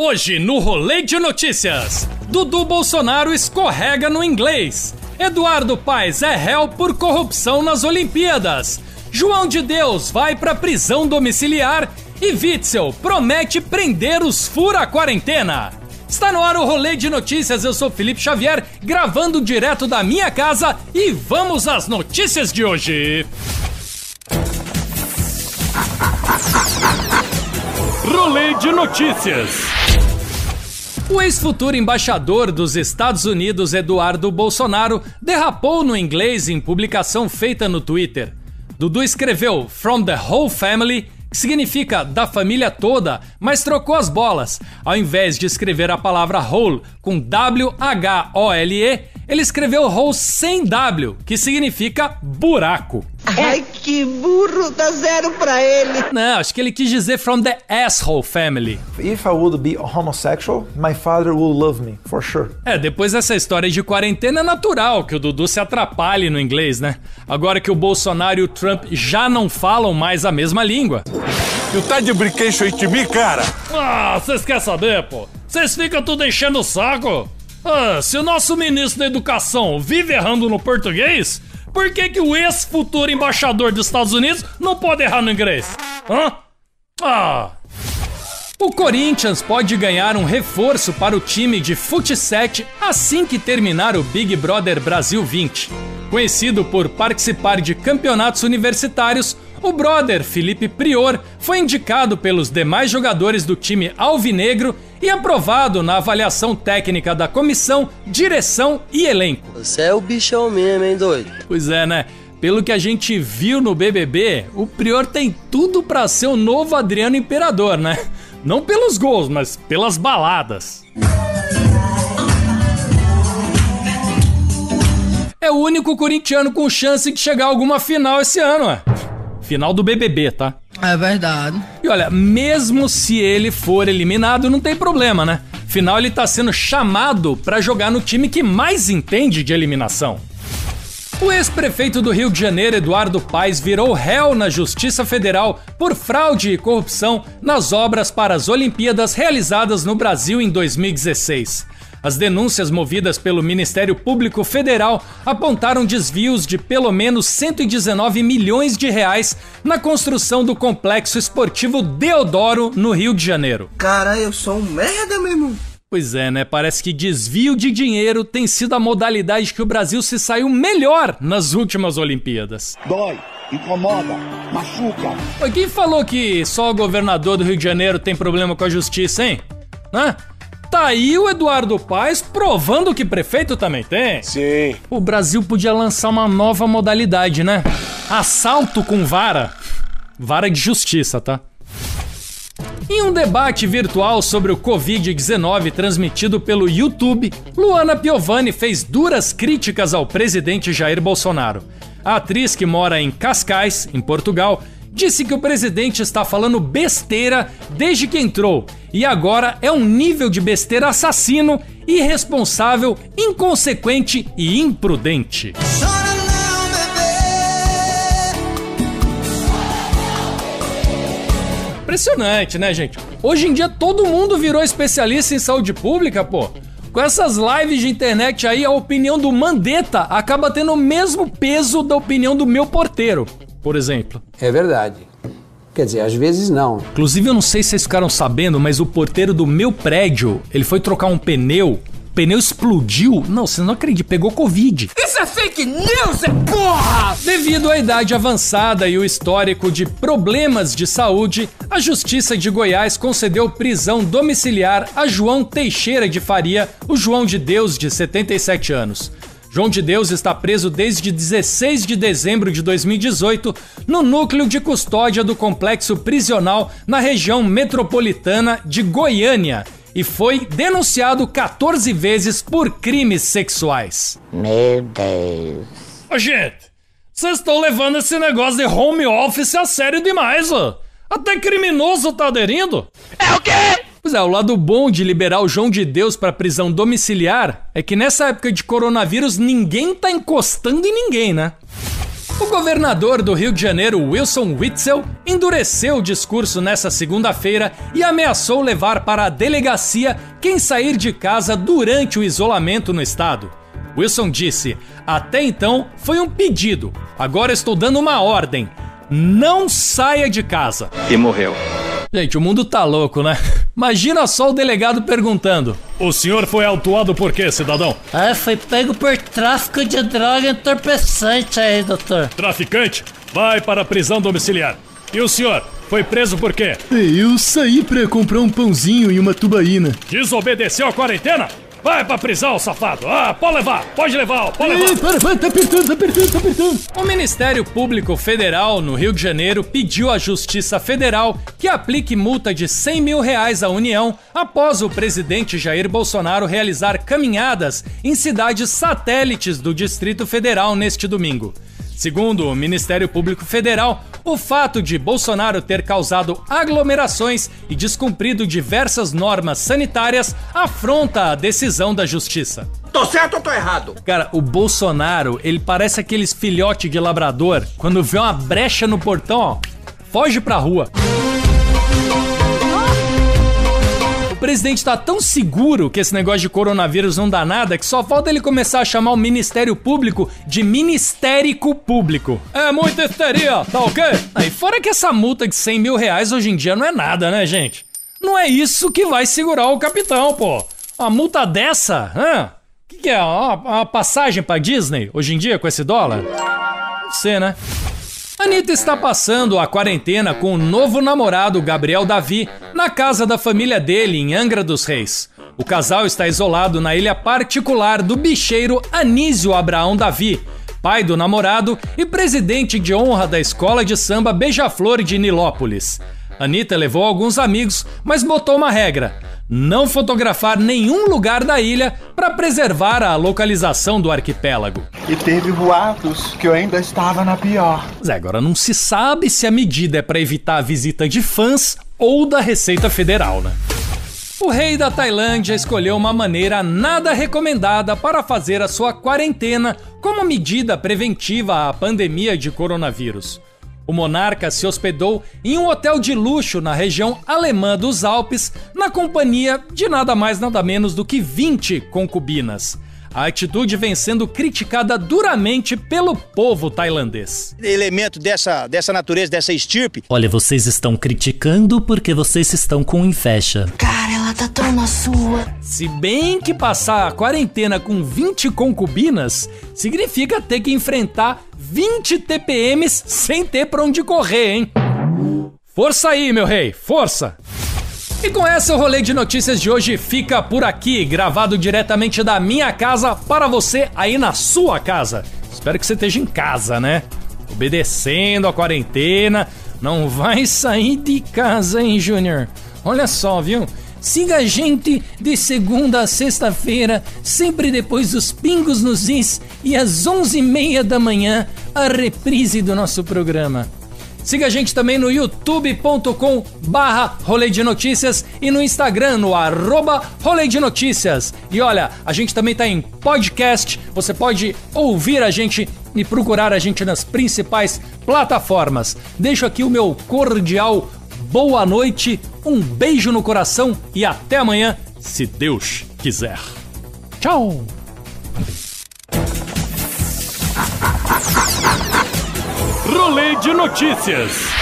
Hoje no Rolê de Notícias, Dudu Bolsonaro escorrega no inglês. Eduardo Paes é réu por corrupção nas Olimpíadas. João de Deus vai para prisão domiciliar e Witzel promete prender os fura quarentena. Está no ar o Rolê de Notícias, eu sou Felipe Xavier, gravando direto da minha casa e vamos às notícias de hoje. Rolê de Notícias. O ex-futuro embaixador dos Estados Unidos, Eduardo Bolsonaro, derrapou no inglês em publicação feita no Twitter. Dudu escreveu From the Whole Family, que significa da família toda, mas trocou as bolas. Ao invés de escrever a palavra whole com W-H-O-L-E, ele escreveu whole sem W, que significa buraco. Ai, que burro, dá zero pra ele. Não, acho que ele quis dizer from the asshole family. If I would be homosexual, my father will love me, for sure. É, depois dessa história de quarentena é natural que o Dudu se atrapalhe no inglês, né? Agora que o Bolsonaro e o Trump já não falam mais a mesma língua. Tu tá de brinquedo aí de mim, cara? Ah, vocês querem saber, pô? Vocês ficam tudo enchendo o saco? Ah, se o nosso ministro da Educação vive errando no português, por que, que o ex-futuro embaixador dos Estados Unidos não pode errar no inglês? Hã? Ah! O Corinthians pode ganhar um reforço para o time de futsal assim que terminar o Big Brother Brasil 20. Conhecido por participar de campeonatos universitários, o brother Felipe Prior foi indicado pelos demais jogadores do time alvinegro e aprovado na avaliação técnica da comissão, direção e elenco. Você é o bichão mesmo, hein, doido? Pois é, né? Pelo que a gente viu no BBB, o Prior tem tudo para ser o novo Adriano Imperador, né? Não pelos gols, mas pelas baladas. É o único corintiano com chance de chegar a alguma final esse ano, ué. Final do BBB, tá? É verdade. E olha, mesmo se ele for eliminado, não tem problema, né? Afinal, ele tá sendo chamado para jogar no time que mais entende de eliminação. O ex-prefeito do Rio de Janeiro, Eduardo Paes, virou réu na Justiça Federal por fraude e corrupção nas obras para as Olimpíadas realizadas no Brasil em 2016. As denúncias movidas pelo Ministério Público Federal apontaram desvios de pelo menos 119 milhões de reais na construção do complexo esportivo Deodoro, no Rio de Janeiro. Cara, eu sou um merda, meu irmão. Pois é, né? Parece que desvio de dinheiro tem sido a modalidade que o Brasil se saiu melhor nas últimas Olimpíadas. Dói, incomoda, machuca. Quem falou que só o governador do Rio de Janeiro tem problema com a justiça, hein? Hã? Tá aí o Eduardo Paes provando que prefeito também tem. Sim. O Brasil podia lançar uma nova modalidade, né? Assalto com vara. Vara de justiça, tá? Em um debate virtual sobre o Covid-19 transmitido pelo YouTube, Luana Piovani fez duras críticas ao presidente Jair Bolsonaro. A atriz que mora em Cascais, em Portugal, disse que o presidente está falando besteira desde que entrou e agora é um nível de besteira assassino, irresponsável, inconsequente e imprudente. Impressionante, né, gente? Hoje em dia todo mundo virou especialista em saúde pública, pô. Com essas lives de internet aí, a opinião do Mandetta acaba tendo o mesmo peso da opinião do meu porteiro, por exemplo. É verdade. Quer dizer, às vezes não. Inclusive, eu não sei se vocês ficaram sabendo, mas o porteiro do meu prédio, ele foi trocar um pneu, o pneu explodiu. Não, você não acredita, pegou Covid. Isso é fake news, é porra! Devido à idade avançada e o histórico de problemas de saúde, a Justiça de Goiás concedeu prisão domiciliar a João Teixeira de Faria, o João de Deus, de 77 anos. João de Deus está preso desde 16 de dezembro de 2018 no núcleo de custódia do complexo prisional na região metropolitana de Goiânia e foi denunciado 14 vezes por crimes sexuais. Meu Deus. Ô, gente, vocês estão levando esse negócio de home office a sério demais, ó. Até criminoso tá aderindo. É o quê? Pois é, o lado bom de liberar o João de Deus para prisão domiciliar é que nessa época de coronavírus ninguém tá encostando em ninguém, né? O governador do Rio de Janeiro, Wilson Witzel, endureceu o discurso nessa segunda-feira e ameaçou levar para a delegacia quem sair de casa durante o isolamento no estado. Wilson disse: Até então foi um pedido, agora estou dando uma ordem. Não saia de casa. E morreu. Gente, o mundo tá louco, né? Imagina só o delegado perguntando: O senhor foi autuado por quê, cidadão? Ah, foi pego por tráfico de droga entorpecente aí, doutor. Traficante? Vai para a prisão domiciliar. E o senhor? Foi preso por quê? Eu saí pra comprar um pãozinho e uma tubaína. Desobedeceu a quarentena? Vai pra prisão, safado! Ah, pode levar, pode levar, pode levar! Ei, para, para, tá apertando, tá apertando, tá apertando! O Ministério Público Federal, no Rio de Janeiro, pediu à Justiça Federal que aplique multa de 100 mil reais à União após o presidente Jair Bolsonaro realizar caminhadas em cidades satélites do Distrito Federal neste domingo. Segundo o Ministério Público Federal, o fato de Bolsonaro ter causado aglomerações e descumprido diversas normas sanitárias afronta a decisão da justiça. Tô certo ou tô errado? Cara, o Bolsonaro, ele parece aqueles filhote de labrador, quando vê uma brecha no portão, ó, foge pra rua. Presidente tá tão seguro que esse negócio de coronavírus não dá nada que só falta ele começar a chamar o Ministério Público de Ministérico Público. É muita histeria, tá ok? Aí fora que essa multa de 100 mil reais hoje em dia não é nada, né, gente? Não é isso que vai segurar o capitão, pô. Uma multa dessa, hã? O que, que, é? Uma, uma passagem pra Disney hoje em dia com esse dólar? Não sei, né? Anitta está passando a quarentena com o novo namorado Gabriel Davi na casa da família dele em Angra dos Reis. O casal está isolado na ilha particular do bicheiro Anísio Abraão Davi, pai do namorado e presidente de honra da escola de samba Beija-Flor de Nilópolis. Anitta levou alguns amigos, mas botou uma regra: não fotografar nenhum lugar da ilha para preservar a localização do arquipélago. E teve boatos que eu ainda estava na pior. Mas agora não se sabe se a medida é para evitar a visita de fãs ou da Receita Federal, né? O rei da Tailândia escolheu uma maneira nada recomendada para fazer a sua quarentena como medida preventiva à pandemia de coronavírus. O monarca se hospedou em um hotel de luxo na região alemã dos Alpes, na companhia de nada mais nada menos do que 20 concubinas. A atitude vem sendo criticada duramente pelo povo tailandês. Elemento dessa, dessa natureza, dessa estirpe. Olha, vocês estão criticando porque vocês estão com inveja. Cara, ela tá tão na sua. Se bem que passar a quarentena com 20 concubinas significa ter que enfrentar 20 TPMs sem ter pra onde correr, hein? Força aí, meu rei, força! E com essa, o rolê de notícias de hoje fica por aqui, gravado diretamente da minha casa para você aí na sua casa. Espero que você esteja em casa, né? Obedecendo a quarentena. Não vai sair de casa, hein, Júnior? Olha só, viu? Siga a gente de segunda a sexta-feira, sempre depois dos pingos nos is e às onze e meia da manhã, a reprise do nosso programa. Siga a gente também no youtube.com barra de Notícias e no Instagram no arroba de Notícias. E olha, a gente também tá em podcast, você pode ouvir a gente e procurar a gente nas principais plataformas. Deixo aqui o meu cordial boa noite, um beijo no coração e até amanhã, se Deus quiser. Tchau! Rolê de Notícias.